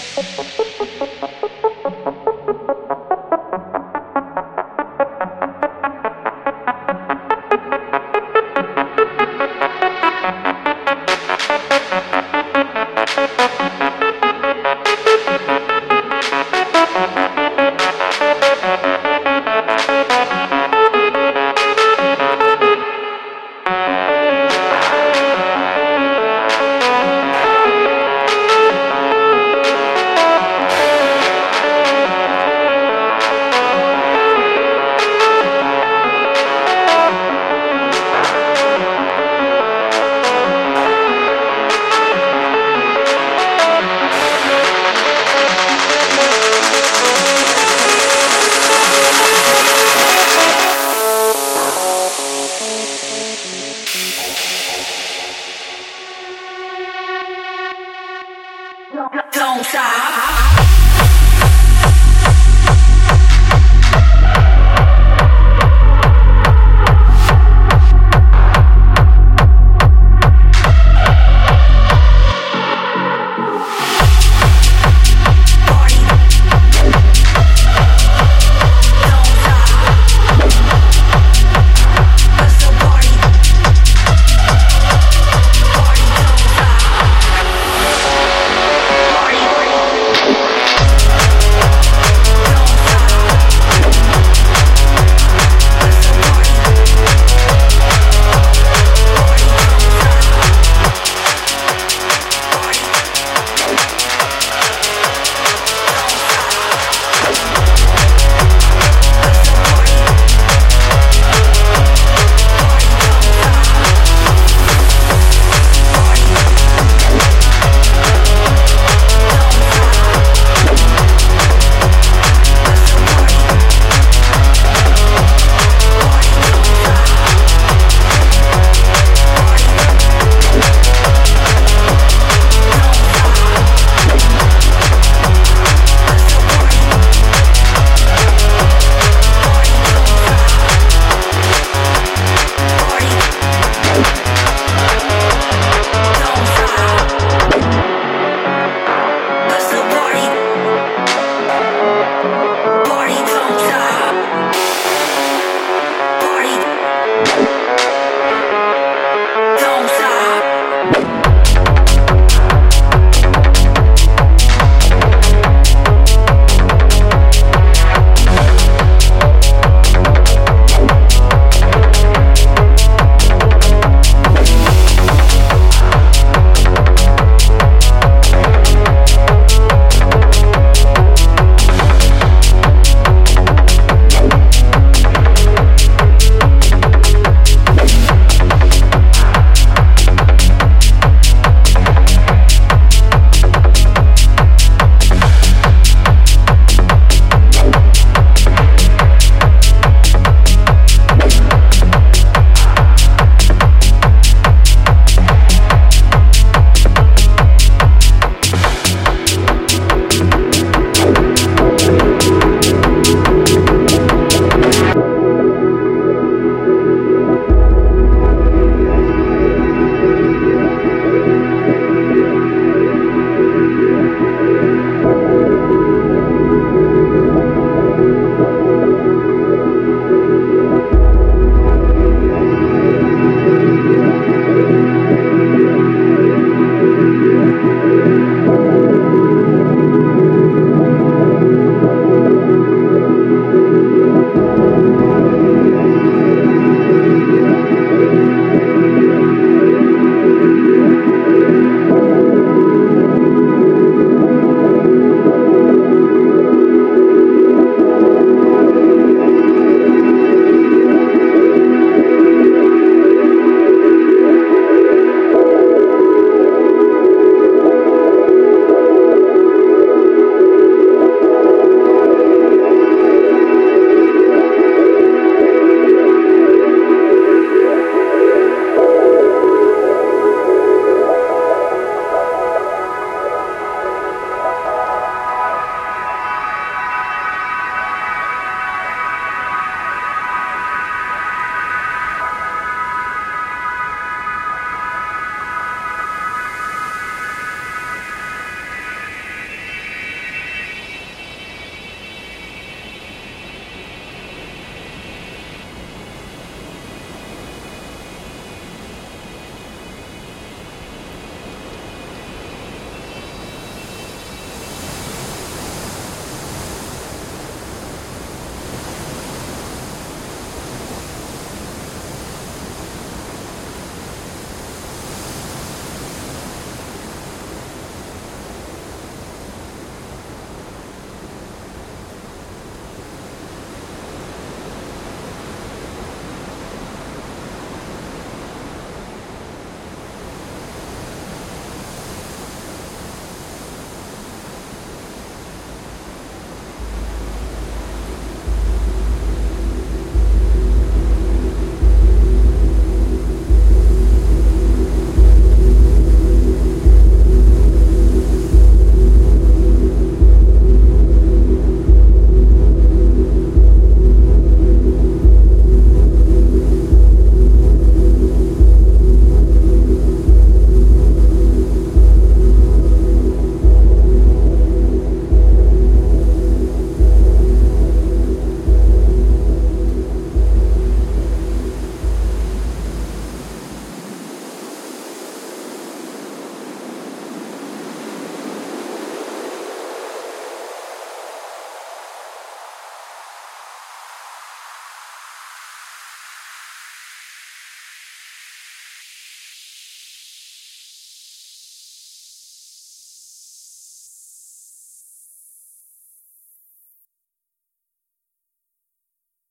Don't.